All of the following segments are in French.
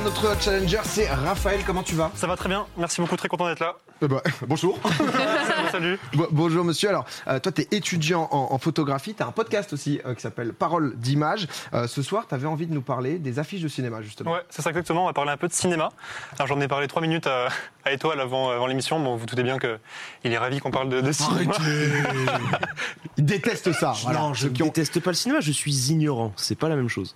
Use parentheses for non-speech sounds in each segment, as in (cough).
notre challenger, c'est Raphaël. Comment tu vas? Ça va très bien, merci beaucoup, très content d'être là. Eh ben, (laughs) Bonjour. (laughs) Salut, salut. Bo- Bonjour monsieur. Alors, euh, toi, tu es étudiant en, en photographie. Tu as un podcast aussi euh, qui s'appelle Parole d'image. Euh, ce soir, tu avais envie de nous parler des affiches de cinéma, justement. Ouais, c'est ça exactement, on va parler un peu de cinéma. Alors j'en ai parlé trois minutes à, à Étoile avant, avant l'émission, bon vous doutez bien qu'il est ravi qu'on parle de, de cinéma. (laughs) Ils détestent ça. voilà. non, je ne ont- déteste pas le cinéma, je suis ignorant. C'est pas la même chose.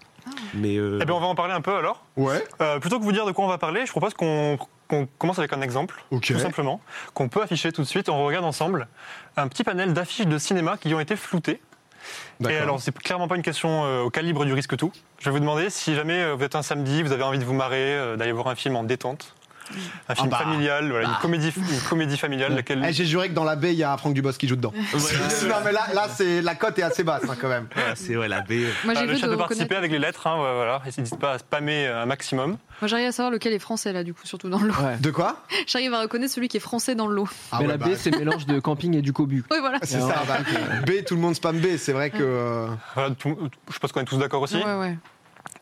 Mais euh, Eh bien on va en parler un peu alors. Ouais. Euh, plutôt que vous dire de quoi on va parler, je propose qu'on qu'on commence avec un exemple, tout simplement, qu'on peut afficher tout de suite. On regarde ensemble un petit panel d'affiches de cinéma qui ont été floutées. Et alors, c'est clairement pas une question euh, au calibre du risque tout. Je vais vous demander si jamais euh, vous êtes un samedi, vous avez envie de vous marrer, euh, d'aller voir un film en détente, un film bah. familial, voilà, une, comédie, une comédie familiale, laquelle. Eh, J'ai juré que dans la baie, il y a Franck Dubos qui joue dedans. (laughs) non, mais là, là c'est la cote est assez basse hein, quand même. voilà, c'est ouais, la baie. Moi, Ah, j'ai le vu chat de reconnaître. participer avec les lettres, hein, ouais, voilà. N'hésitez pas à spammer un maximum. Moi, j'arrive à savoir lequel est français, là, du coup, surtout dans le lot. Ouais. De quoi? (laughs) J'arrive à reconnaître celui qui est français dans le lot. Ah mais ouais, la bah, baie, c'est le mélange de camping et du cobu. Oui, voilà. C'est ça. bah, B, tout le monde spam B. C'est vrai que. euh, Voilà, tout- je pense qu'on est tous d'accord aussi. Ouais, ouais.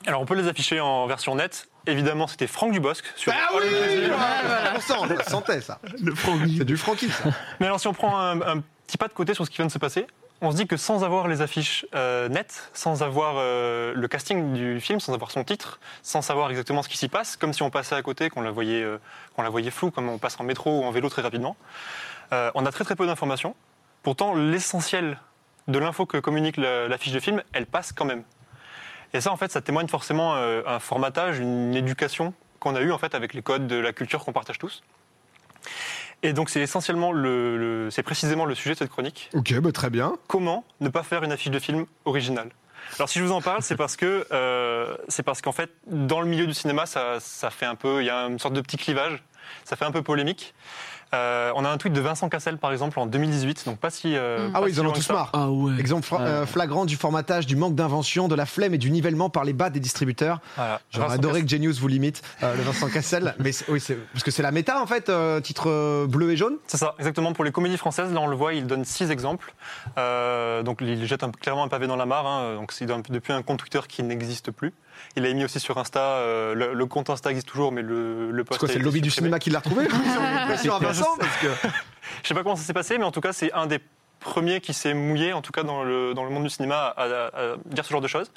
Alors, on peut les afficher en version nette. Évidemment, c'était Franck Dubosc sur. Ah oui, on sent, on le sentait ça. (laughs) Le. C'est du Francky ça. Mais alors, si on prend un, un petit pas de côté sur ce qui vient de se passer, on se dit que sans avoir les affiches euh, nettes, sans avoir euh, le casting du film, sans avoir son titre, sans savoir exactement ce qui s'y passe, comme si on passait à côté, qu'on la voyait, euh, qu'on la voyait floue, comme on passe en métro ou en vélo très rapidement, euh, on a très très peu d'informations. Pourtant, l'essentiel de l'info que communique la- l'affiche de film, elle passe quand même. Et ça, en fait, ça témoigne forcément euh, un formatage, une éducation qu'on a eu en fait avec les codes de la culture qu'on partage tous. Et donc, c'est essentiellement le, le- c'est précisément le sujet de cette chronique. Ok, bah, très bien. Comment ne pas faire une affiche de film originale? Alors, si je vous en parle, c'est parce que euh, c'est parce qu'en fait, dans le milieu du cinéma, ça, ça fait un peu, il y a une sorte de petit clivage. Ça fait un peu polémique. Euh, on a un tweet de Vincent Cassel, par exemple, en 2018, donc pas si. euh, Mm. Ah pas oui, si ils en ont tous marre. Ah ouais. Exemple fra- Ah. euh, flagrant du formatage, du manque d'invention, de la flemme et du nivellement par les bas des distributeurs. Voilà. J'aurais Vincent adoré Cassel. que Genius vous limite, euh, le Vincent (laughs) Cassel. Mais c'est- oui, c'est parce que c'est la méta en fait, euh, titre bleu et jaune. C'est ça, exactement. Pour les comédies françaises, là on le voit, il donne six exemples. Euh, donc il jette un- clairement un pavé dans la mare. hein. Donc c'est depuis un compte Twitter qui n'existe plus. Il a mis aussi sur Insta. euh, le, le compte Insta existe toujours, mais le, le C'est post. c'est le lobby du cinéma qui l'a retrouvé Pression à (laughs) Vincent parce que. Je sais pas comment ça s'est passé, mais en tout cas c'est un des premiers qui s'est mouillé, en tout cas dans le, dans le monde du cinéma, à, à- à dire ce genre de choses.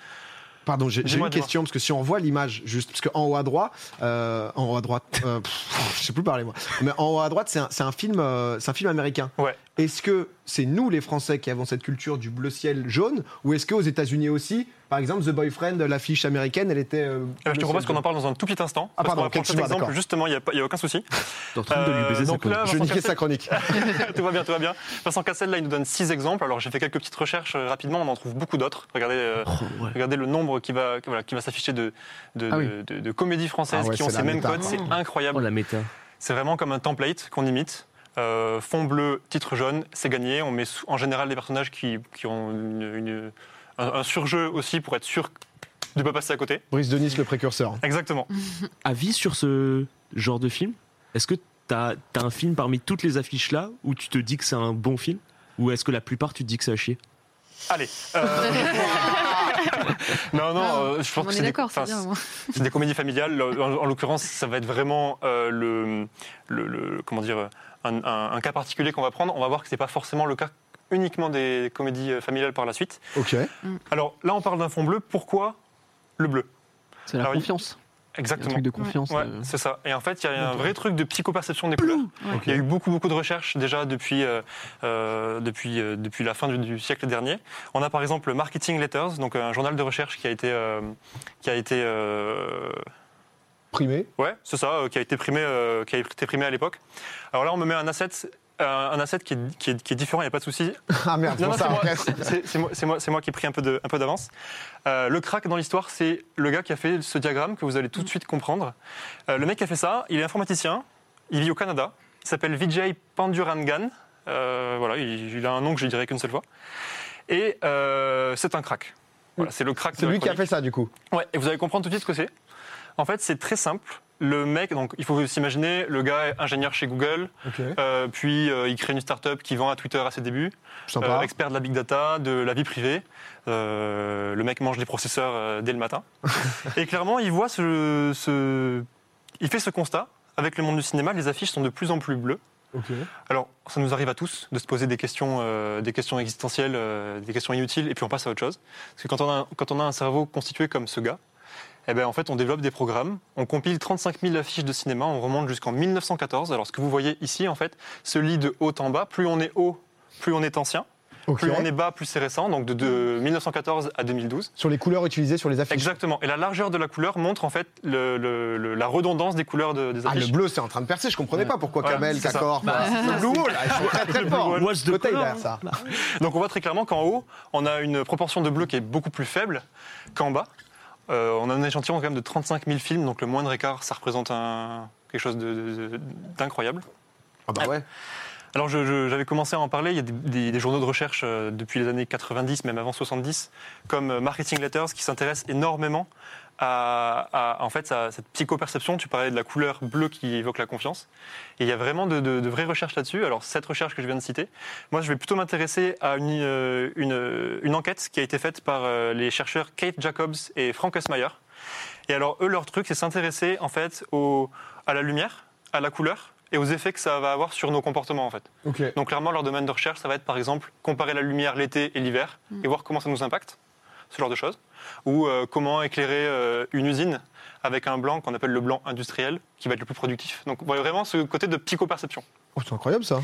Pardon, j'ai une question parce que si on voit l'image juste, parce qu'en haut à droite, euh, en haut à droite, euh, (laughs) pff, je sais plus parler moi, mais en haut à droite c'est un, un film, euh, c'est un film américain. Ouais. Est-ce que c'est nous les Français qui avons cette culture du bleu ciel jaune, ou est-ce qu'aux États-Unis aussi, par exemple, The Boyfriend, l'affiche américaine, elle était. euh, Euh, je te propose qu'on en parle dans un tout petit instant. Ah, parce pardon, va cet excuse-moi, exemple, justement, il n'y a, aucun souci. En train de lui Euh, baiser donc là, Je niquais sa chronique. (laughs) tout va bien, tout va bien. Vincent Cassel, là, il nous donne six exemples. Alors, j'ai fait quelques petites recherches rapidement. On en trouve beaucoup d'autres. Regardez, Oh, ouais. regardez le nombre qui va, voilà, qui va s'afficher de, de, Ah oui. de- de- de comédies françaises Ah ouais, qui ont ces mêmes méta, codes. C'est Oh incroyable. la méta. C'est vraiment comme un template qu'on imite. Euh, fond bleu, titre jaune, c'est gagné. On met en général des personnages qui, qui ont une- une- un, un surjeu aussi pour être sûr de ne pas passer à côté. Brice Denis, le précurseur. Exactement. (laughs) Avis sur ce genre de film? Est-ce que t'as as un film parmi toutes les affiches là où tu te dis que c'est un bon film? Ou est-ce que la plupart tu te dis que c'est à chier? Allez. euh, (laughs) non, non, euh, je pense que est c'est des. C'est des comédies familiales. En, en l'occurrence, ça va être vraiment euh, le, le- le- comment dire, un, un- un cas particulier qu'on va prendre. On va voir que c'est pas forcément le cas uniquement des comédies euh, familiales par la suite. Ok. Alors là, on parle d'un fond bleu. Pourquoi le bleu? C'est la Alors, confiance. Un Exactement. truc de confiance. Ouais, euh. c'est ça. Et en fait, il y a un vrai truc de psychoperception des couleurs. Il y a eu beaucoup, beaucoup de recherches déjà depuis, euh, euh, depuis, euh, depuis la fin du, du siècle dernier. On a par exemple le Marketing Letters, donc un journal de recherche qui a été, euh, qui a été euh, Primé. Ouais, c'est ça, euh, qui a été primé, euh, qui a été primé à l'époque. Alors là, on me met un asset, euh, un asset qui est, qui est- qui est différent, il n'y a pas de souci. (laughs) Ah merde, Non, non, c'est moi, c'est- moi, moi, moi qui ai pris un peu de- un peu d'avance. Le crack dans l'histoire, c'est le gars qui a fait ce diagramme que vous allez tout de suite comprendre. Le mec qui a fait ça, il est informaticien, il vit au Canada, il s'appelle Vijay Pandurangan. Voilà, il, il a un nom que je dirais qu'une seule fois. Et c'est un crack. Voilà, c'est le crack. C'est lui qui a fait ça du coup. Ouais, et vous allez comprendre tout de suite ce que c'est. En fait, c'est très simple. Le mec, donc il faut s'imaginer, le gars est ingénieur chez Google, euh, puis euh, il crée une start-up qui vend à Twitter à ses débuts, euh, expert de la big data, de la vie privée. Euh, le mec mange des processeurs dès le matin. (laughs) et clairement, il voit ce, ce- il fait ce constat. Avec le monde du cinéma, les affiches sont de plus en plus bleues. Alors, ça nous arrive à tous de se poser des questions, euh, des questions existentielles, euh, des questions inutiles, et puis on passe à autre chose. Parce que quand on a, quand on a un cerveau constitué comme ce gars, eh ben, en fait, on développe des programmes, on compile 35 000 affiches de cinéma, on remonte jusqu'en 1914. Alors, ce que vous voyez ici, en fait, se lit de haut en bas. Plus on est haut, plus on est ancien. Plus on est bas, plus c'est récent. Donc, de, de 1914 à 2012. Sur les couleurs utilisées sur les affiches. Exactement. Et la largeur de la couleur montre, en fait, le- le- le- la redondance des couleurs de- des Ah, affiches. le bleu, c'est en train de percer. Je comprenais pas pourquoi Voilà, Kamel. Kakor, Bah, le Blue Wall, ils sont très très forts. What's the Côté, il color, a ça. (laughs) Donc on voit très clairement qu'en haut, on a une proportion de bleu qui est beaucoup plus faible qu'en bas. Euh, on a un échantillon quand même de 35 000 films, donc le moindre écart, ça représente un- quelque chose d'incroyable. Ah bah ouais. Alors j'avais commencé à en parler, il y a des, des- des journaux de recherche euh, depuis les années 90, même avant 70, comme euh, Marketing Letters, qui s'intéressent énormément à, à- en fait, à cette psychoperception. Tu parlais de la couleur bleue qui évoque la confiance. Et il y a vraiment de, de- de vraies recherches là-dessus. Alors cette recherche que je viens de citer, moi je vais plutôt m'intéresser à une, euh, une, une enquête qui a été faite par euh, les chercheurs Kate Jacobs et Frank Esmayer. Et alors eux, leur truc, c'est s'intéresser en fait au, à la lumière, à la couleur et aux effets que ça va avoir sur nos comportements en fait. Donc clairement, leur domaine de recherche, ça va être par exemple comparer la lumière l'été et l'hiver et voir comment ça nous impacte, ce genre de choses. Ou euh, comment éclairer euh, une usine avec un blanc qu'on appelle le blanc industriel, qui va être le plus productif. Donc vraiment ce côté de psychoperception. Oh, c'est incroyable ça.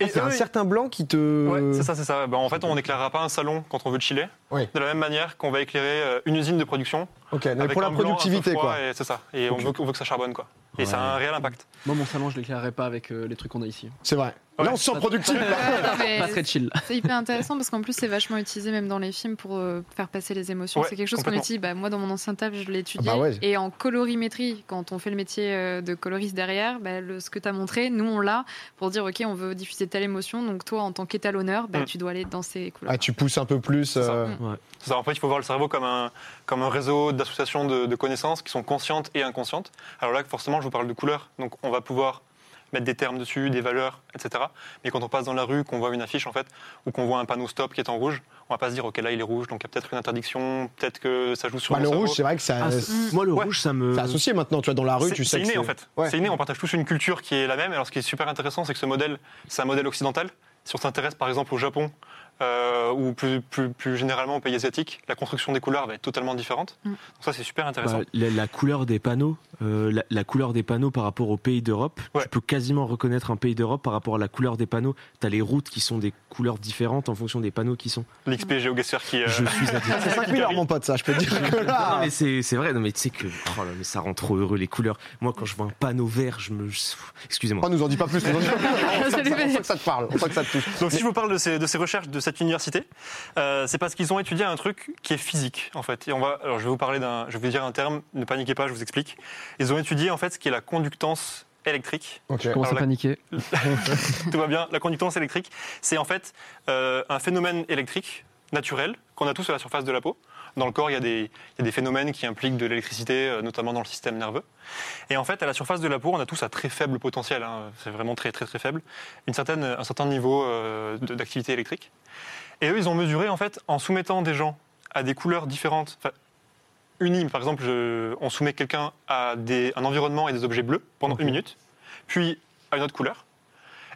Et C'est un certain blanc qui te. Ouais, c'est ça, c'est ça. Ben, en fait, on n'éclairera pas un salon quand on veut chiller. Oui. De la même manière qu'on va éclairer euh, une usine de production. Ok, mais avec pour la productivité quoi. C'est ça. Et on, veut, on veut que ça charbonne, quoi. Et ça a un réel impact. Moi, mon salon, je l'éclairerai pas avec euh, les trucs qu'on a ici. C'est vrai. Ouais. Là, on se sent productif. Ouais, Pas très (laughs) chill. C'est hyper intéressant parce qu'en plus c'est vachement utilisé même dans les films pour euh, faire passer les émotions. Ouais, c'est quelque chose qu'on utilise. Bah, moi dans mon ancien taf je l'ai étudié. Ah bah ouais. Et en colorimétrie, quand on fait le métier euh, de coloriste derrière, bah, le- ce que tu as montré, nous on l'a pour dire ok on veut diffuser telle émotion. Donc toi en tant qu'étalonneur, bah, Mm. tu dois aller dans ces couleurs. Ah, tu pousses un peu plus. Ça. euh. En fait, il faut voir le cerveau comme un, comme un réseau d'associations de, de connaissances qui sont conscientes et inconscientes. Alors là, forcément, je vous parle de couleurs. Donc, on va pouvoir mettre des termes dessus, des valeurs, etc. Mais quand on passe dans la rue, qu'on voit une affiche, en fait, ou qu'on voit un panneau stop qui est en rouge, on va pas se dire, OK, là, il est rouge, donc il y a peut-être une interdiction, peut-être que ça joue sur Bah, le cerveau. rouge, c'est vrai que ça. Ah, c'est Moi, le Ouais. rouge, ça me. associé maintenant. Tu vois, dans la rue, C'est- tu sais C'est que inné, en fait. Ouais. C'est inné, on partage tous une culture qui est la même. Alors, ce qui est super intéressant, c'est que ce modèle, c'est un modèle occidental. Si on s'intéresse, par exemple, au Japon, euh, ou plus, plus, plus généralement aux pays asiatiques, la construction des couleurs va être totalement différente. Mm. Donc ça, c'est super intéressant. Bah, la, la couleur des panneaux, euh, la, la couleur des panneaux par rapport aux pays d'Europe, Ouais. tu peux quasiment reconnaître un pays d'Europe par rapport à la couleur des panneaux. T'as les routes qui sont des couleurs différentes en fonction des panneaux qui sont. L'XP GeoGuessr qui. euh, Je suis. (laughs) C'est 5000 heures, mon pote, ça, je peux te dire que Non, mais c'est c'est vrai, non, mais tu sais que oh là, mais ça rend trop heureux les couleurs. Moi, quand je vois un panneau vert, je me. Excusez-moi. Oh, nous en dis pas plus. nous en dis pas plus. On on sent (laughs) que ça te parle, on sent que ça te touche. Donc si je vous parle de ces, de ces recherches de cette université, euh, c'est parce qu'ils ont étudié un truc qui est physique en fait. Et on va, alors je vais vous parler d'un, je vais vous dire un terme, ne paniquez pas, je vous explique. Ils ont étudié en fait ce qui est la conductance électrique. Ok. Commence Alors, à la- paniquer. (laughs) Tout va bien. La conductance électrique, c'est en fait euh, un phénomène électrique naturel qu'on a tous à la surface de la peau. Dans le corps, il y a des, il y a des phénomènes qui impliquent de l'électricité, euh, notamment dans le système nerveux. Et en fait, à la surface de la peau, on a tous un très faible potentiel. hein. c'est vraiment très très très faible. Une certaine, un certain niveau euh, d'activité électrique. Et eux, ils ont mesuré en fait en soumettant des gens à des couleurs différentes, enfin, unies. Par exemple, je- on soumet quelqu'un à des, un environnement et des objets bleus pendant une minute, puis à une autre couleur.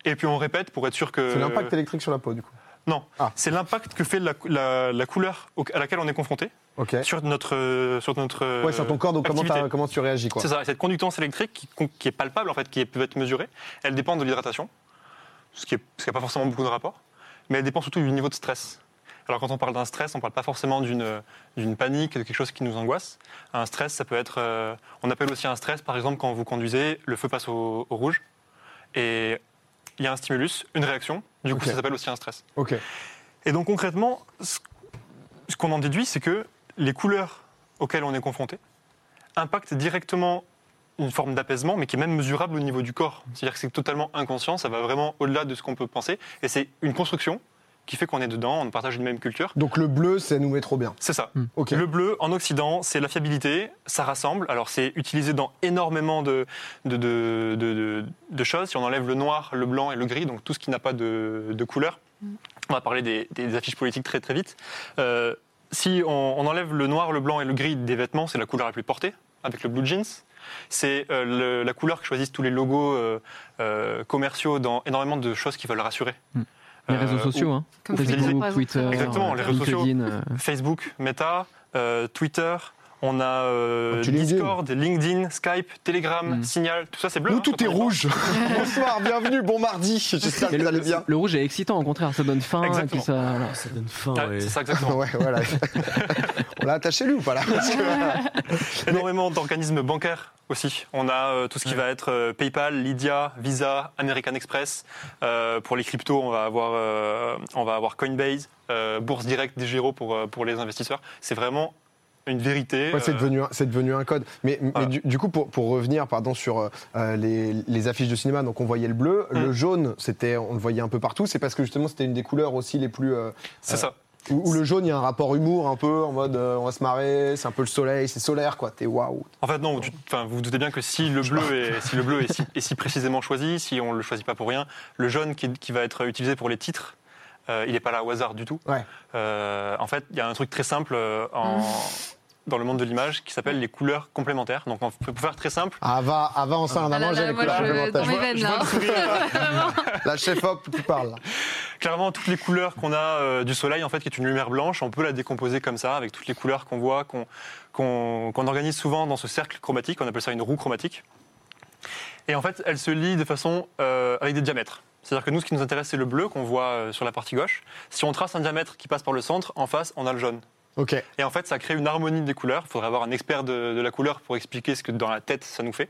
Et puis on répète pour être sûr que. C'est l'impact électrique sur la peau, du coup. Non, Ah. c'est l'impact que fait la, la- la couleur à laquelle on est confronté sur notre sur notre. Ouais, sur ton corps, donc comment, comment tu réagis, quoi. C'est ça. Et cette conductance électrique qui, qui est palpable en fait, qui peut être mesurée, elle dépend de l'hydratation, ce qui n'a pas forcément beaucoup de rapport, mais elle dépend surtout du niveau de stress. Alors quand on parle d'un stress, on ne parle pas forcément d'une d'une panique, de quelque chose qui nous angoisse. Un stress, ça peut être, euh, on appelle aussi un stress, par exemple quand vous conduisez, le feu passe au, au rouge et il y a un stimulus, une réaction. Du coup, ça s'appelle aussi un stress. Et donc concrètement, ce ce qu'on en déduit, c'est que les couleurs auxquelles on est confronté impactent directement une forme d'apaisement, mais qui est même mesurable au niveau du corps. C'est-à-dire que c'est totalement inconscient, ça va vraiment au-delà de ce qu'on peut penser, et c'est une construction qui fait qu'on est dedans, on partage une même culture. Donc le bleu, ça nous met trop bien. C'est ça. Ok. Le bleu, en Occident, c'est la fiabilité, ça rassemble. Alors, c'est utilisé dans énormément de, de, de, de- de- de choses. Si on enlève le noir, le blanc et le gris, donc tout ce qui n'a pas de, de couleur, on va parler des, des affiches politiques très très vite. Euh, si on, on enlève le noir, le blanc et le gris des vêtements, c'est la couleur la plus portée, avec le blue jeans. C'est euh, la couleur que choisissent tous les logos euh, euh, commerciaux dans énormément de choses qui veulent rassurer. Mm. Les Euh, réseaux ou- sociaux, hein. Comme Facebook, Twitter, Exactement, les réseaux sociaux. Euh, Facebook, Meta, euh, Twitter, on a euh, Ah. Discord, LinkedIn, Skype, Telegram, Mm. Signal, tout ça c'est bleu. Nous, hein, tout est rouge. (laughs) Bonsoir, bienvenue, bon mardi. J'espère que vous le, allez bien. le rouge est excitant, au contraire, ça donne faim. Exactement. ça, donne faim. Ah, ouais. C'est ça exactement. (laughs) Ouais, voilà. (laughs) On l'a attaché lui ou pas là? Parce que- Énormément d'organismes bancaires aussi. On a euh, tout ce qui va être euh, PayPal, Lydia, Visa, American Express. Euh, pour les cryptos, on va avoir, on va avoir Coinbase, Bourse Direct, Digiro pour, pour les investisseurs. C'est vraiment une vérité. Ouais, c'est devenu, devenu un code. Mais, mais du, du coup, pour, pour revenir pardon, sur euh, les, les affiches de cinéma, donc on voyait le bleu, Mm. le jaune, c'était, on le voyait un peu partout. C'est parce que justement, c'était une des couleurs aussi les plus. euh, c'est euh, ça. Où, où le jaune, il y a un rapport humour un peu en mode euh, on va se marrer, c'est un peu le soleil, c'est solaire quoi. T'es waouh. En fait, non, tu- vous vous doutez bien que si le bleu est, si le bleu est, si, est si précisément choisi, si on ne le choisit pas pour rien, le jaune qui, qui va être utilisé pour les titres, euh, il n'est pas là au hasard du tout. Ouais. Euh, en fait, il y a un truc très simple euh, en- dans le monde de l'image qui s'appelle les couleurs complémentaires. Donc, on peut- pour faire très simple, Ava, Ava en salle, on a Ah là mangé là, les couleurs complémentaires. mes je vois- veines, je vois là. le sourire. (laughs) La chef hop, tu parles. là. clairement, toutes les couleurs qu'on a euh, du soleil, en fait, qui est une lumière blanche, on peut la décomposer comme ça, avec toutes les couleurs qu'on voit, qu'on qu'on- qu'on organise souvent dans ce cercle chromatique. On appelle ça une roue chromatique. Et en fait, elle se lie de façon euh, avec des diamètres. C'est-à-dire que nous, ce qui nous intéresse, c'est le bleu qu'on voit euh, sur la partie gauche. Si on trace un diamètre qui passe par le centre, en face, on a le jaune. Ok. Et en fait, ça crée une harmonie des couleurs. Il faudrait avoir un expert de, de la couleur pour expliquer ce que dans la tête ça nous fait.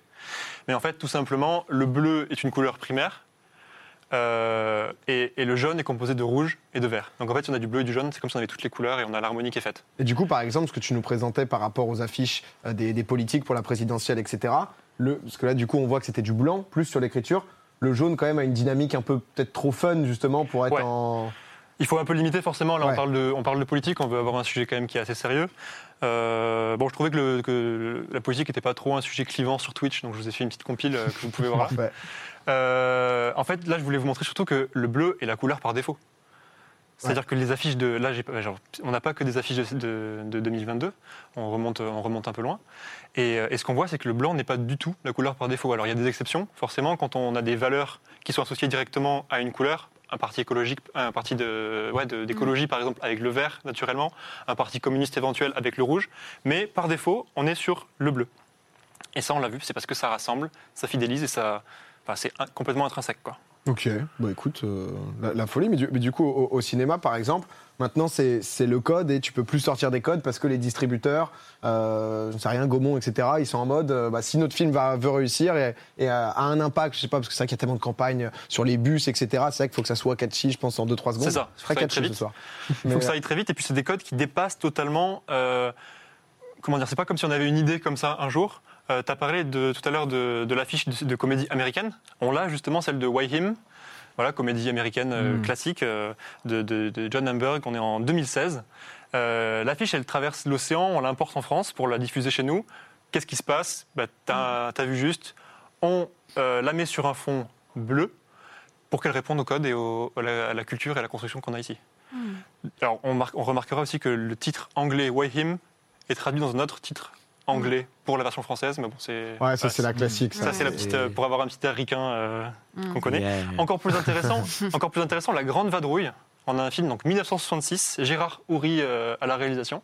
Mais en fait, tout simplement, le bleu est une couleur primaire. euh, et, et le jaune est composé de rouge et de vert. Donc en fait, on a du bleu et du jaune, c'est comme si on avait toutes les couleurs et on a l'harmonie qui est faite. Et du coup, par exemple, ce que tu nous présentais par rapport aux affiches euh, des, des politiques pour la présidentielle, etc. Le, parce que là, du coup, on voit que c'était du blanc, plus sur l'écriture. Le jaune, quand même, a une dynamique un peu peut-être trop fun, justement, pour être Ouais. en. Il faut un peu limiter forcément. Là, Ouais. on, parle de, on parle de politique, on veut avoir un sujet quand même qui est assez sérieux. Euh, bon, je trouvais que, le- que la politique n'était pas trop un sujet clivant sur Twitch, donc je vous ai fait une petite compile euh, que vous pouvez voir là. Euh, en fait, là, je voulais vous montrer surtout que le bleu est la couleur par défaut. C'est-à-dire que les affiches de. Là, genre, on n'a pas que des affiches de, de- de 2022, on remonte, on remonte un peu loin. Et, et ce qu'on voit, c'est que le blanc n'est pas du tout la couleur par défaut. Alors, il y a des exceptions, forcément, quand on a des valeurs qui sont associées directement à une couleur, un parti écologique, un parti de, ouais, de- d'écologie, par exemple, avec le vert, naturellement, un parti communiste éventuel avec le rouge. Mais par défaut, on est sur le bleu. Et ça, on l'a vu, c'est parce que ça rassemble, ça fidélise et ça. Enfin, c'est complètement intrinsèque, quoi. Ok, bah écoute, euh, la, la folie. Mais du, mais du coup, au, au cinéma, par exemple, maintenant, c'est le code et tu peux plus sortir des codes parce que les distributeurs, euh, je ne sais rien, Gaumont, etc., ils sont en mode, euh, bah, si notre film va, veut réussir et, et euh, a un impact, je sais pas, parce que c'est vrai qu'il y a tellement de campagnes sur les bus, etc., c'est vrai qu'il faut que ça soit catchy, je pense, en 2-3 secondes. C'est ça, Ce serait faut que ça très ce vite. soir. (laughs) Il faut que ça aille très vite et puis c'est des codes qui dépassent totalement. comment dire C'est pas comme si on avait une idée comme ça un jour. tu as parlé de, tout à l'heure de, de l'affiche de, de comédie américaine. On l'a justement celle de Why Him. Voilà, comédie américaine euh, Mm. classique euh, de, de- de John Hamburg. On est en 2016. Euh, L'affiche, elle traverse l'océan. On l'importe en France pour la diffuser chez nous. Qu'est-ce qui se passe? Bah, T'as as vu juste. On euh, la met sur un fond bleu pour qu'elle réponde au code et au- à, la, à la culture et à la construction qu'on a ici. Alors, on, marque- on remarquera aussi que le titre anglais Why Him est traduit dans un autre titre anglais pour la version française, mais bon, c'est. Ouais, ça, c'est la classique. ça, c'est la petite. euh, pour avoir un petit air ricain euh, Mm. qu'on connaît. Yeah. Encore plus (laughs) intéressant, encore plus intéressant, La Grande Vadrouille. On a un film, donc 1966, Gérard Houry euh, à la réalisation.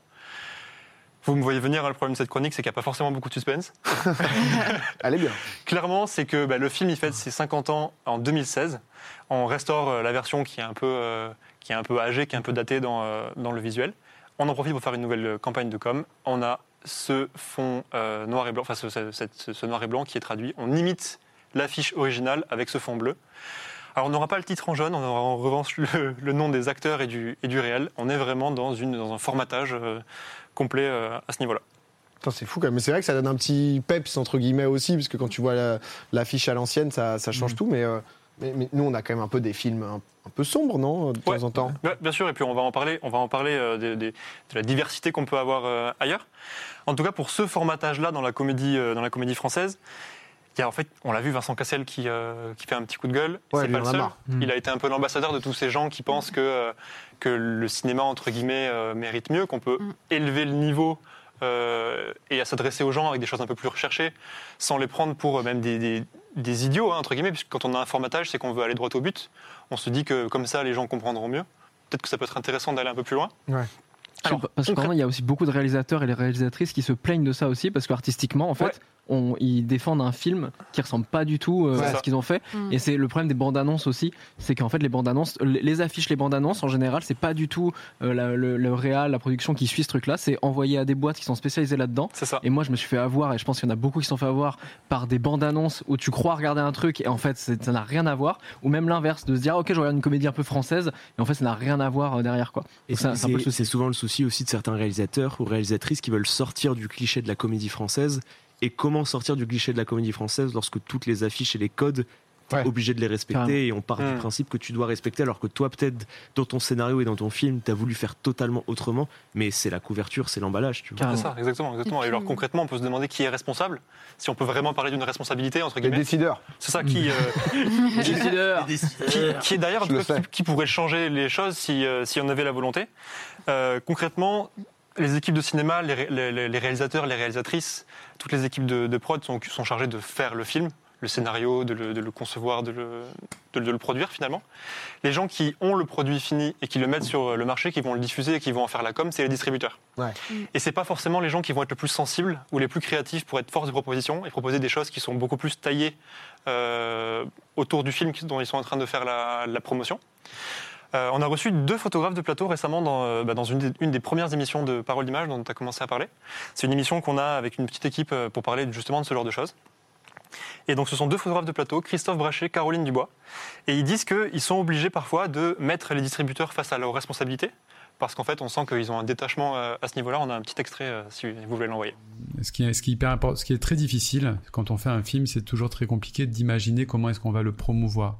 Vous me voyez venir, hein, le problème de cette chronique, c'est qu'il n'y a pas forcément beaucoup de suspense. (laughs) Elle est bien. Clairement, c'est que bah, le film il fête ses 50 ans en 2016. On restaure euh, la version qui est un peu, euh, qui est un peu âgée, qui est un peu datée dans, euh, dans le visuel. On en profite pour faire une nouvelle campagne de com. On a ce fond euh, noir et blanc, enfin ce, ce- cette- ce noir et blanc qui est traduit. On imite l'affiche originale avec ce fond bleu. Alors on n'aura pas le titre en jaune, on aura en revanche le, le nom des acteurs et du, et du réel. On est vraiment dans, une, dans un formatage euh, complet euh, à ce niveau-là. C'est fou quand même. Mais c'est vrai que ça donne un petit peps, entre guillemets, aussi, parce que quand tu vois la- l'affiche à l'ancienne, ça, ça change tout. Mais Mais, mais nous, on a quand même un peu des films un, un peu sombres, non De temps en temps. Ouais, Bien sûr, et puis on va en parler, on va en parler euh, des- des- de la diversité qu'on peut avoir euh, ailleurs. En tout cas, pour ce formatage-là dans la comédie, euh, dans la comédie française, il y a en fait, on l'a vu, Vincent Cassel qui, euh, qui fait un petit coup de gueule. Ouais, c'est pas le seul. marre. Mm. Il a été un peu l'ambassadeur de tous ces gens qui pensent que, euh, que le cinéma entre guillemets euh, mérite mieux, qu'on peut Mm. élever le niveau. euh, et à s'adresser aux gens avec des choses un peu plus recherchées, sans les prendre pour euh, même des, des- des idiots, hein, entre guillemets, puisque quand on a un formatage, c'est qu'on veut aller droit au but. On se dit que comme ça, les gens comprendront mieux. Peut-être que ça peut être intéressant d'aller un peu plus loin. Alors, parce il y a aussi beaucoup de réalisateurs et les réalisatrices qui se plaignent de ça aussi, parce qu'artistiquement, en fait, Ouais. On, ils défendent un film qui ressemble pas du tout euh, à ça. ce qu'ils ont fait. Mm. Et c'est le problème des bandes annonces aussi, c'est qu'en fait les bandes annonces, les affiches, les bandes annonces en général, c'est pas du tout euh, la- le, le réal, la production qui suit ce truc-là, c'est envoyé à des boîtes qui sont spécialisées là-dedans. Et moi, je me suis fait avoir, et je pense qu'il y en a beaucoup qui se sont fait avoir par des bandes annonces où tu crois regarder un truc et en fait ça n'a rien à voir, ou même l'inverse, de se dire ok, je regarde une comédie un peu française et en fait ça n'a rien à voir euh, derrière quoi. Et c'est souvent le souci aussi de certains réalisateurs ou réalisatrices qui veulent sortir du cliché de la comédie française. Et comment sortir du cliché de la comédie française lorsque toutes les affiches et les codes, t'es Ouais. obligé de les respecter Carrément. et on part du Mm. principe que tu dois respecter alors que toi peut-être dans ton scénario et dans ton film t'as voulu faire totalement autrement mais c'est la couverture, c'est l'emballage tu vois. C'est ça, exactement. exactement. Et alors concrètement, on peut se demander qui est responsable, si on peut vraiment parler d'une responsabilité, entre Les guillemets. décideurs. C'est ça qui, euh, (laughs) Décideur. qui, qui est d'ailleurs, qui, qui pourrait changer les choses si, euh, si on avait la volonté. Euh, concrètement, les équipes de cinéma, les, ré- les- les réalisateurs, les réalisatrices, toutes les équipes de, de prod sont, sont chargées de faire le film, le scénario, de le, de le concevoir, de le, de, de le produire finalement. Les gens qui ont le produit fini et qui le mettent sur le marché, qui vont le diffuser et qui vont en faire la com, c'est les distributeurs. Ouais. Et c'est pas forcément les gens qui vont être le plus sensibles ou les plus créatifs pour être force de proposition et proposer des choses qui sont beaucoup plus taillées euh, autour du film dont ils sont en train de faire la, la promotion. Euh, on a reçu deux photographes de plateau récemment dans, euh, bah, une, des, premières émissions de Parole d'image dont tu as commencé à parler. C'est une émission qu'on a avec une petite équipe euh, pour parler justement de ce genre de choses. Et donc ce sont deux photographes de plateau, Christophe Brachet, Caroline Dubois. Et ils disent qu'ils sont obligés parfois de mettre les distributeurs face à leurs responsabilités. Parce qu'en fait, on sent qu'ils ont un détachement à ce niveau-là. On a un petit extrait, si vous voulez l'envoyer. Ce qui est très difficile quand on fait un film, c'est toujours très compliqué d'imaginer comment est-ce qu'on va le promouvoir.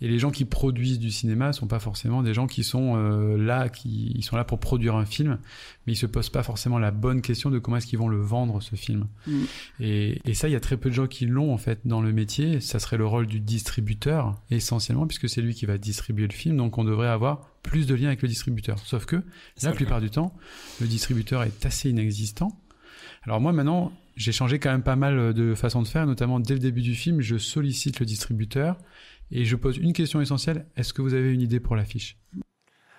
Et les gens qui produisent du cinéma sont pas forcément des gens qui sont euh, là, qui ils sont là pour produire un film, mais ils se posent pas forcément la bonne question de comment est-ce qu'ils vont le vendre ce film. Mm. Et, et ça, il y a très peu de gens qui l'ont en fait dans le métier. Ça serait le rôle du distributeur essentiellement, puisque c'est lui qui va distribuer le film, donc on devrait avoir plus de liens avec le distributeur. Sauf que la plupart du temps, le distributeur est assez inexistant. Alors moi maintenant, j'ai changé quand même pas mal de façon de faire, notamment dès le début du film, je sollicite le distributeur et je pose une question essentielle est-ce que vous avez une idée pour l'affiche?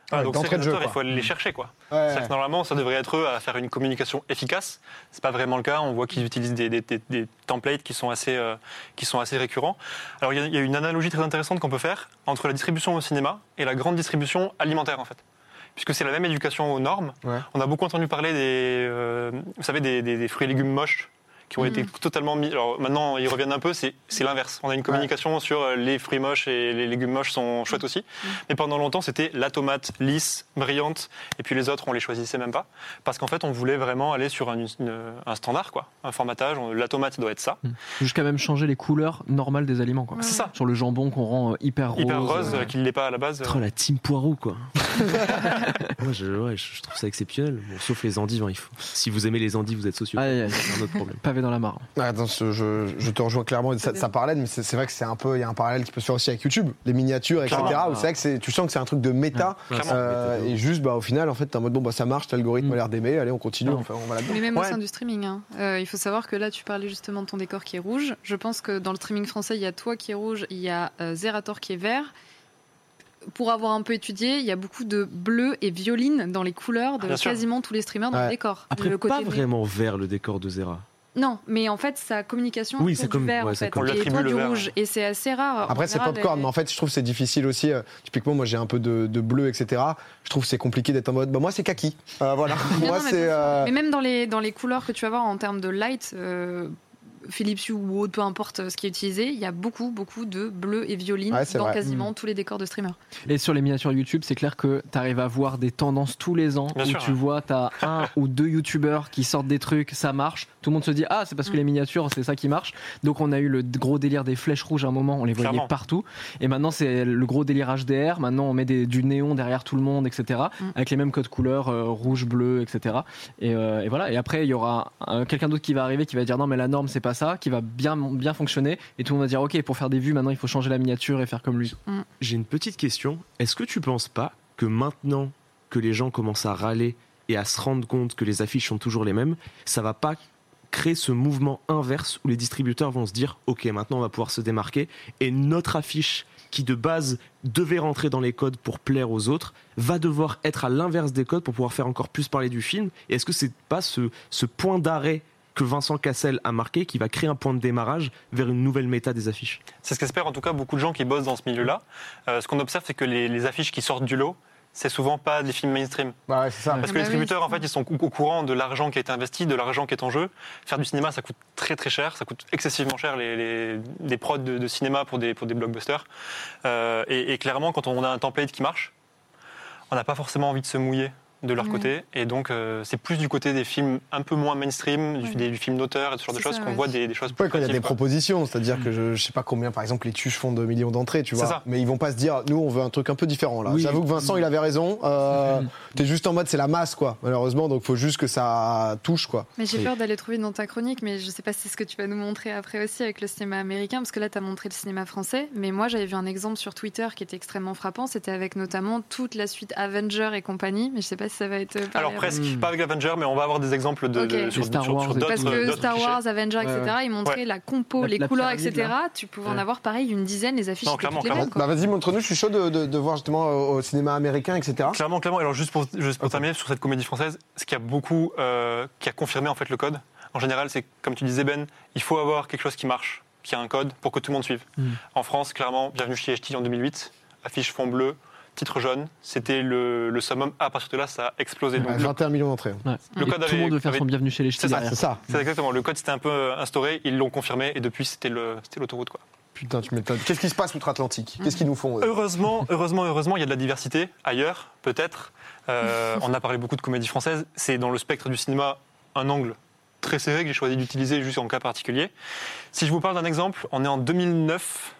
Ah, donc ces jeu, il faut aller les chercher. Quoi. Ouais. C'est-à-dire que normalement, ça devrait être eux à faire une communication efficace. C'est pas vraiment le cas. On voit qu'ils utilisent des, des- des- des templates qui sont assez, euh, qui sont assez récurrents. Alors il y, a- il y a une analogie très intéressante qu'on peut faire entre la distribution au cinéma et la grande distribution alimentaire en fait. Puisque c'est la même éducation aux normes. Ouais. On a beaucoup entendu parler des, euh, vous savez, des, des- des fruits et légumes moches qui ont été totalement mis. Alors maintenant, ils reviennent un peu. C'est c'est l'inverse. On a une communication sur euh, les fruits moches et les légumes moches sont chouettes aussi. Mais pendant longtemps, c'était la tomate lisse, brillante, et puis les autres, on les choisissait même pas, parce qu'en fait, on voulait vraiment aller sur un, une- un standard, quoi, un formatage. On- La tomate doit être ça, Jusqu'à même changer les couleurs normales des aliments quoi. c'est ça. Sur le jambon qu'on rend euh, hyper rose. Hyper rose, euh, qu'il l'est pas à la base. euh. Oh, la team poireau quoi. (laughs) Moi je, ouais, je je trouve ça exceptionnel. Bon, sauf les endives, hein, il faut. Si vous aimez les endives, vous êtes sociaux. Aïe. C'est un autre problème. Dans la mare. Ce- je, je te rejoins clairement. Ça, ça parlait, mais c'est vrai que c'est un peu, il y a un parallèle qui peut se faire aussi avec YouTube, les miniatures, etc. Clairement. Où c'est vrai que c'est- tu sens que c'est un truc de méta. Euh, et juste, bah, au final, en fait, t'es en mode bon, bah, ça marche, l'algorithme Mm. a l'air d'aimer, allez, on continue, on, va là-dedans. Mais même au sein du streaming, hein. Euh, il faut savoir que là, tu parlais justement de ton décor qui est rouge. Je pense que dans le streaming français, il y a toi qui est rouge, il y a euh, Zerator qui est vert. Pour avoir un peu étudié, il y a beaucoup de bleu et violine dans les couleurs de sûr. quasiment tous les streamers dans Ouais. le décor. Après, le côté pas vraiment vert le décor de Zera. Non, mais en fait, sa communication Oui, c'est du comme- vert, ouais, en c'est fait. et toi du vert, rouge. Et c'est assez rare. Après, c'est popcorn, mais en fait, je trouve que c'est difficile aussi. euh, typiquement, moi, j'ai un peu de, de bleu, etc. Je trouve que c'est compliqué d'être en mode, bah, moi, c'est kaki. Euh, voilà. Moi, non, mais euh, Mais même dans les, dans les couleurs que tu vas voir en termes de light, euh, Philips Hue ou autre, peu importe euh, ce qui est utilisé, il y a beaucoup, beaucoup de bleu et violine Ouais, dans vrai. quasiment tous les décors de streamers. Et sur les miniatures YouTube, c'est clair que tu arrives à voir des tendances tous les ans Bien où sûr, tu ouais. vois, tu as (laughs) un ou deux YouTubeurs qui sortent des trucs, ça marche. Tout le monde se dit Ah, c'est parce que Mm. les miniatures, c'est ça qui marche. Donc, on a eu le gros délire des flèches rouges à un moment, on les voyait Clairement. partout. Et maintenant, c'est le gros délire HDR. Maintenant, on met des- du néon derrière tout le monde, etc. Mm. Avec les mêmes codes couleurs, euh, rouge, bleu, etc. Et, euh, et voilà. Et après, il y aura euh, quelqu'un d'autre qui va arriver qui va dire Non, mais la norme, c'est pas ça, qui va bien, bien fonctionner. Et tout le monde va dire Ok, pour faire des vues, maintenant, il faut changer la miniature et faire comme lui. J'ai une petite question. Est-ce que tu penses pas que maintenant que les gens commencent à râler et à se rendre compte que les affiches sont toujours les mêmes, ça va pas créer ce mouvement inverse où les distributeurs vont se dire ok maintenant on va pouvoir se démarquer et notre affiche qui de base devait rentrer dans les codes pour plaire aux autres va devoir être à l'inverse des codes pour pouvoir faire encore plus parler du film? Et est-ce que c'est pas ce, ce point d'arrêt que Vincent Cassel a marqué qui va créer un point de démarrage vers une nouvelle méta des affiches C'est ce qu'espèrent en tout cas beaucoup de gens qui bossent dans ce milieu-là. Euh, ce qu'on observe, c'est que les, les affiches qui sortent du lot, c'est souvent pas des films mainstream. Bah ouais, ça. Parce Ah que bah les oui. distributeurs, en fait, ils sont au au courant de l'argent qui a été investi, de l'argent qui est en jeu. Faire du cinéma, ça coûte très très cher, ça coûte excessivement cher les, les, les prods de, de cinéma pour des, pour des blockbusters. Euh, et, et clairement, quand on a un template qui marche, on n'a pas forcément envie de se mouiller de leur côté. Et donc, euh, c'est plus du côté des films un peu moins mainstream, du, des, du film d'auteur et ce genre de choses, qu'on ouais. voit des, des choses plus Ouais, quand il y a des quoi. propositions, c'est-à-dire que je, je sais pas combien, par exemple, les tuches font de millions d'entrées, tu vois. ça. Mais ils vont pas se dire, nous, on veut un truc un peu différent là. Oui. J'avoue que Vincent, il avait raison. Euh, (laughs) T'es juste en mode, c'est la masse, quoi. Malheureusement, donc faut juste que ça touche, quoi. Mais j'ai peur d'aller trouver dans ta chronique, mais je sais pas si c'est ce que tu vas nous montrer après aussi avec le cinéma américain, parce que là, tu as montré le cinéma français. Mais moi, j'avais vu un exemple sur Twitter qui était extrêmement frappant. C'était avec notamment toute la suite Avenger et compagnie, mais je sais pas si ça va être. euh, pareil Alors presque, Mm. pas avec Avenger, mais on va avoir des exemples de, Ok. de- sur, Star sur- Wars sur et- d'autres Parce que d'autres Star clichés. Wars, Avenger, etc., Ouais, ils montraient Ouais. la compo, La- les la couleurs, pyramide, etc. là. Tu pouvais Ouais. en avoir pareil une dizaine, les affiches Non, clairement, clairement. mêmes, quoi. Bah vas-y, montre-nous. Je suis chaud de, de, de voir justement au, au cinéma américain, etc. Clairement, clairement. Alors juste pour, juste pour Ok. terminer sur cette comédie française, ce qui a beaucoup, euh, qui a confirmé en fait le code. En général, c'est comme tu disais Ben, il faut avoir quelque chose qui marche, qui a un code pour que tout le monde suive. Mm. En France, clairement, bienvenue chez HT en 2008, affiche fond bleu, titre jaune, c'était le, le summum. À partir de là, ça a explosé. Donc, Ouais, le- 21 millions d'entrées. Ouais. Le Et code tout le avait- monde veut faire avait- son bienvenue chez les C'est ch'tis ça. C'est ça. c'est exactement. Le code c'était un peu euh, instauré, ils l'ont confirmé et depuis c'était le, c'était l'autoroute quoi. Putain, tu m'étonnes. Qu'est-ce qui se passe outre-Atlantique? Qu'est-ce qu'ils nous font Heureusement, (laughs) heureusement, heureusement, il y a de la diversité ailleurs, peut-être. Euh, on a parlé beaucoup de comédie française. C'est dans le spectre du cinéma un angle très serré que j'ai choisi d'utiliser juste en cas particulier. Si je vous parle d'un exemple, on est en 2009.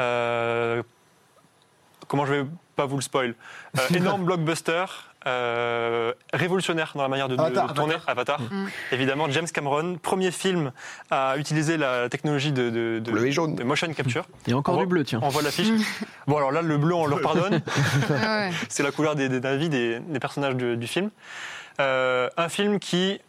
euh, comment je vais pas vous le spoil Euh, (laughs) Énorme blockbuster. euh, révolutionnaire dans la manière de, de- Avatar, de tourner, Avatar. Mm. Évidemment, James Cameron, premier film à utiliser la technologie de, de- de- Bleu et jaune. de motion capture. Il y a encore On du voit- bleu, tiens. On voit l'affiche. (laughs) Bon, alors là, le bleu, on leur pardonne. (laughs) Ah ouais. C'est la couleur des, des, des, des personnages du, du film. Euh, un film qui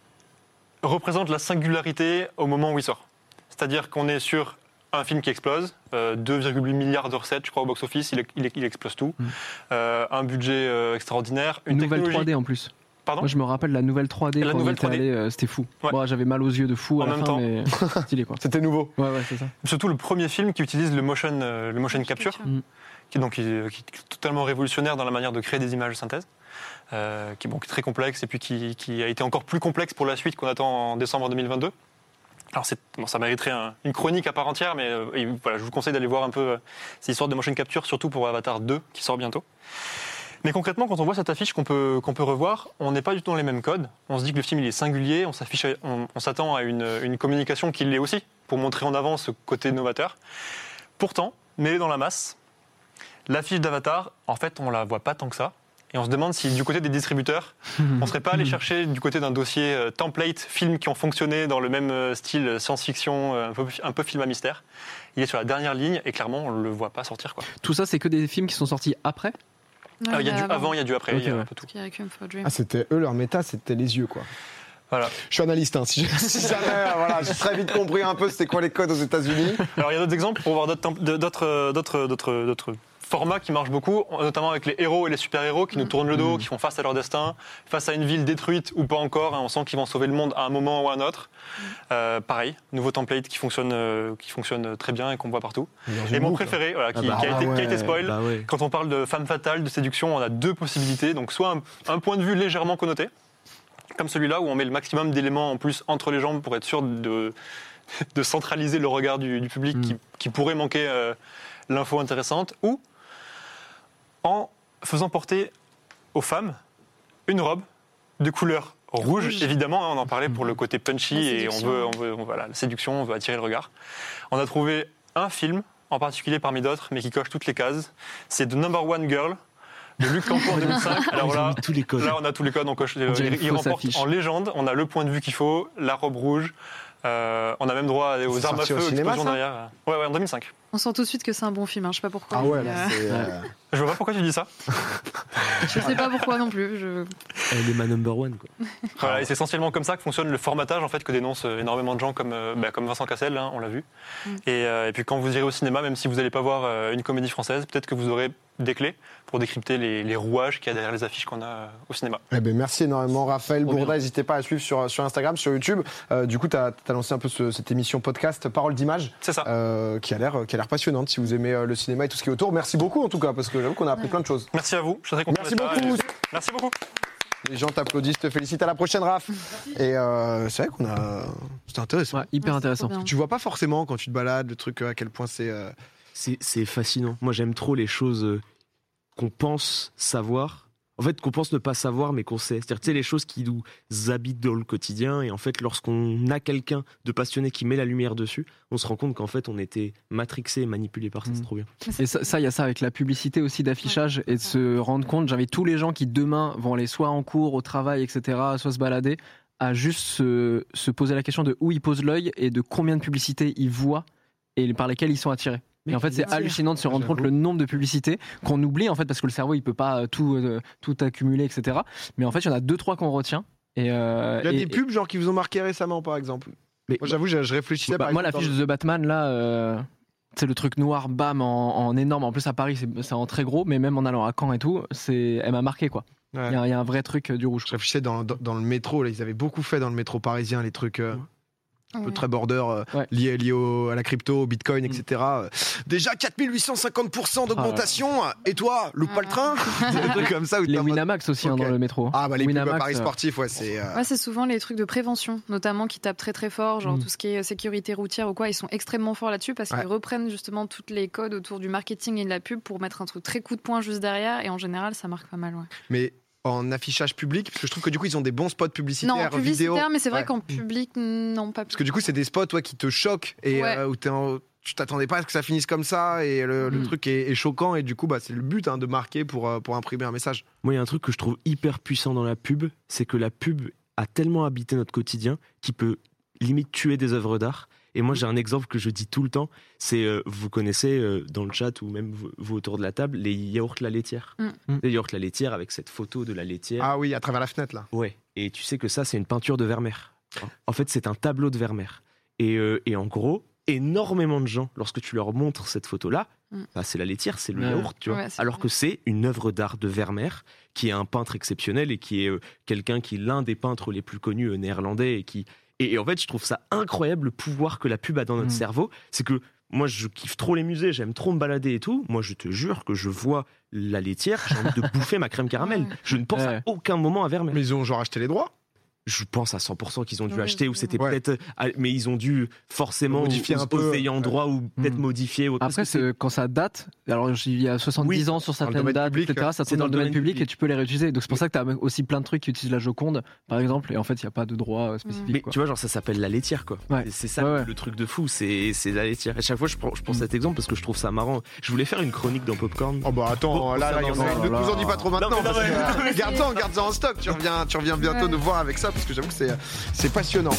représente la singularité au moment où il sort. C'est-à-dire qu'on est sur un film qui explose, euh, 2,8 milliards de recettes, je crois, au box-office, il, il- il explose tout. Mm. Euh, un budget euh, extraordinaire, une Une nouvelle technologie... 3D en plus. Pardon Moi, je me rappelle la nouvelle 3D Et la nouvelle était 3D. allé, euh, c'était fou. Ouais. Bon, J'avais mal aux yeux de fou à En la même fin, temps. mais (laughs) stylé quoi. C'était nouveau. Ouais, ouais, c'est ça. Surtout le premier film qui utilise le motion, euh, le motion capture, Mm. qui est donc qui, qui est totalement révolutionnaire dans la manière de créer des images de synthèse, euh, qui est bon, qui est très complexe et puis qui, qui a été encore plus complexe pour la suite qu'on attend en décembre 2022. Alors ça mériterait un- une chronique à part entière, mais euh, voilà, je vous conseille d'aller voir un peu euh, ces histoires de motion capture, surtout pour Avatar 2 qui sort bientôt. Mais concrètement, quand on voit cette affiche qu'on peut, peut revoir, on n'est pas du tout dans les mêmes codes. On se dit que le film il est singulier, on s'attend à une, une communication qui l'est aussi, pour montrer en avant ce côté novateur. Pourtant, mêlé dans la masse, l'affiche d'Avatar, en fait, on la voit pas tant que ça. Et on se demande si du côté des distributeurs, (laughs) on serait pas allé chercher du côté d'un dossier euh, template films qui ont fonctionné dans le même euh, style euh, science-fiction, un peu, un peu film à mystère. Il est sur la dernière ligne et clairement on le voit pas sortir quoi. Tout ça, c'est que des films qui sont sortis après? Ouais, Euh, Il y a du avant, il y a du après, il y a un peu tout. Ah, c'était eux, leur méta, c'était les yeux, quoi. Voilà. Je suis analyste, hein. Si, (laughs) jamais, voilà, j'ai très vite compris un peu c'était quoi les codes aux États-Unis. Alors il y a d'autres exemples pour voir d'autres temp- de- d'autres d'autres d'autres d'autres formats qui marchent beaucoup, notamment avec les héros et les super-héros qui nous Mm. tournent le dos, Mm. qui font face à leur destin, face à une ville détruite ou pas encore. hein, on sent qu'ils vont sauver le monde à un moment ou à un autre. Euh, pareil, nouveau template qui fonctionne, euh, qui fonctionne très bien et qu'on voit partout. Et mon préféré, voilà, qui, Ah bah, qui a, été, ah qui a été spoil. Bah ouais. Quand on parle de femme fatale, de séduction, on a deux possibilités. Donc soit un, un point de vue légèrement connoté, comme celui-là où on met le maximum d'éléments en plus entre les jambes pour être sûr de, (laughs) de centraliser le regard du, du public Mm. qui, qui pourrait manquer euh, l'info intéressante, ou en faisant porter aux femmes une robe de couleur rouge, Rouge. évidemment, hein, on en parlait pour le côté punchy et on veut, on veut on- voilà, la séduction, on veut attirer le regard. On a trouvé un film en particulier parmi d'autres, mais qui coche toutes les cases. C'est The Number One Girl de Luc Campo en 2005. (laughs) Alors là, tous les codes. Là, on a tous les codes, on coche. On dirait il il remporte affiche. en légende. On a le point de vue qu'il faut, la robe rouge. euh, on a même droit aux armes à feu, ça? derrière. Ouais, ouais, en 2005. On sent tout de suite que c'est un bon film, hein, je sais pas pourquoi. Ah ouais, là, euh, c'est. euh, (laughs) Je vois pas pourquoi tu dis ça. (laughs) je sais pas pourquoi non plus. Je... Elle est ma number one. Quoi. (laughs) Voilà, et c'est essentiellement comme ça que fonctionne le formatage en fait que dénoncent euh, énormément de gens comme, bah, comme Vincent Cassel, hein, on l'a vu. Mm. Et, euh, et puis quand vous irez au cinéma, même si vous n'allez pas voir euh, une comédie française, peut-être que vous aurez des clés pour décrypter les, les rouages qu'il y a derrière les affiches qu'on a au cinéma. Eh ben, merci énormément, Raphaël Bourda. N'hésitez pas à suivre sur, sur Instagram, sur YouTube. Euh, du coup, tu as, lancé un peu ce- cette émission podcast Parole d'image C'est ça. euh, qui a l'air passionnante si vous aimez euh, le cinéma et tout ce qui est autour. Merci beaucoup en tout cas, parce que j'avoue qu'on a appris plein de choses. Merci à vous. Je suis très content Merci là. beaucoup. Et- Merci beaucoup. Les gens t'applaudissent, te félicitent. À la prochaine, Raph. Et euh, c'est vrai qu'on a. C'était intéressant. Ouais, hyper Ouais, intéressant. Tu vois pas forcément quand tu te balades le truc euh, à quel point c'est. euh, C'est fascinant. Moi, j'aime trop les choses qu'on pense savoir. En fait, qu'on pense ne pas savoir, mais qu'on sait. C'est-à-dire, tu sais, les choses qui nous habitent dans le quotidien. Et en fait, lorsqu'on a quelqu'un de passionné qui met la lumière dessus, on se rend compte qu'en fait, on était matrixé et manipulé par ça. C'est Mm. trop bien. Et ça, ça, il y a ça avec la publicité aussi d'affichage et de se rendre compte. J'invite tous les gens qui demain vont aller soit en cours, au travail, etc., soit se balader, à juste se, se poser la question de où ils posent l'œil et de combien de publicités ils voient et par lesquelles ils sont attirés. Et en fait, c'est hallucinant de se rendre compte le nombre de publicités qu'on oublie en fait parce que le cerveau il peut pas euh, tout euh, tout accumuler, etc. Mais en fait, il y en a deux trois qu'on retient. Et, euh, Il y a et- des pubs genre qui vous ont marqué récemment, par exemple. Mais Moi, j'avoue, je, je réfléchissais Bah, par moi, l'affiche de The Batman, là, euh, c'est le truc noir, bam, en, en énorme. En plus, à Paris, c'est c'est en très gros, mais même en allant à Caen et tout, c'est, elle m'a marqué, quoi. Il Ouais. y, a- il y a un vrai truc du rouge. Je réfléchissais dans, dans, dans le métro, là, ils avaient beaucoup fait dans le métro parisien, les trucs euh, un peu Ouais. très border euh, Ouais. liés, liés au- à la crypto, au bitcoin, Mm. etc. Euh, Déjà 4850% d'augmentation, et toi, loupe pas le train (laughs) Des trucs comme ça où Les Winamax aussi hein, Ok. dans le métro. Ah bah les à Winamax, Paris euh, sportif, ouais, c'est... euh, Ouais, c'est souvent les trucs de prévention, notamment qui tapent très très fort, genre Mm. tout ce qui est sécurité routière ou quoi. Ils sont extrêmement forts là-dessus parce Ouais. qu'ils reprennent justement toutes les codes autour du marketing et de la pub pour mettre un truc très coup de poing juste derrière. Et en général, ça marque pas mal. Ouais. Mais en affichage public, parce que je trouve que du coup, ils ont des bons spots publicitaires, Non, publicitaire, vidéo. mais c'est vrai Ouais. qu'en public, non, pas Parce que du coup, c'est des spots ouais, qui te choquent et Ouais. euh, où t'es en- tu t'attendais pas à ce que ça finisse comme ça et le, le Mm. truc est, est choquant et du coup, bah, c'est le but hein, de marquer pour, euh, pour imprimer un message. Moi, il y a un truc que je trouve hyper puissant dans la pub, c'est que la pub a tellement habité notre quotidien qu'il peut limite tuer des œuvres d'art. Et moi, j'ai un exemple que je dis tout le temps, c'est, euh, vous connaissez euh, dans le chat ou même vous, vous autour de la table, les yaourts la laitière. Mm. Mm. Les yaourts la laitière avec cette photo de la laitière. Ah oui, à travers la fenêtre là. Ouais. Et tu sais que ça, c'est une peinture de Vermeer. En fait, c'est un tableau de Vermeer. Et, euh, et en gros, énormément de gens, lorsque tu leur montres cette photo-là, Mm. bah, c'est la laitière, c'est le Ouais. yaourt, tu vois. Ouais, Alors vrai. que c'est une œuvre d'art de Vermeer, qui est un peintre exceptionnel et qui est euh, quelqu'un qui est l'un des peintres les plus connus néerlandais et qui. Et, et en fait, je trouve ça incroyable le pouvoir que la pub a dans notre Mm. cerveau. C'est que moi, je kiffe trop les musées, j'aime trop me balader et tout. Moi, je te jure que je vois la laitière, j'ai envie de (laughs) bouffer ma crème caramel. Je ne pense Ouais. à aucun moment à Vermeer. Mais ils ont genre acheté les droits. Je pense à 100% qu'ils ont dû acheter ou c'était peut-être. ah, Mais ils ont dû forcément Modifier un peu, ouais. droit ou peut-être Mm. modifier. ou- parce Après, que c'est- quand ça date, alors il y a 70 Oui, ans sur certaines dates, public, etc., ça c'est tombe dans le domaine public, public. et tu peux les réutiliser. Donc c'est pour ça que tu as aussi plein de trucs qui utilisent la Joconde, par exemple, et en fait, il n'y a pas de droit euh, spécifique. Mais quoi. tu vois, genre ça s'appelle la laitière quoi. Ouais. C'est ça Ouais, ouais. le truc de fou, c'est la laitière. À chaque fois, je prends, je prends Mm. cet exemple parce que je trouve ça marrant. Je voulais faire une chronique dans Popcorn. Oh bah attends, là, ça là, il y en va, a ça une. va. Ne nous en dis pas trop maintenant. Garde-en, garde-en en stock. Tu reviens, tu reviens bientôt nous voir avec ça parce que j'avoue que c'est euh, passionnant.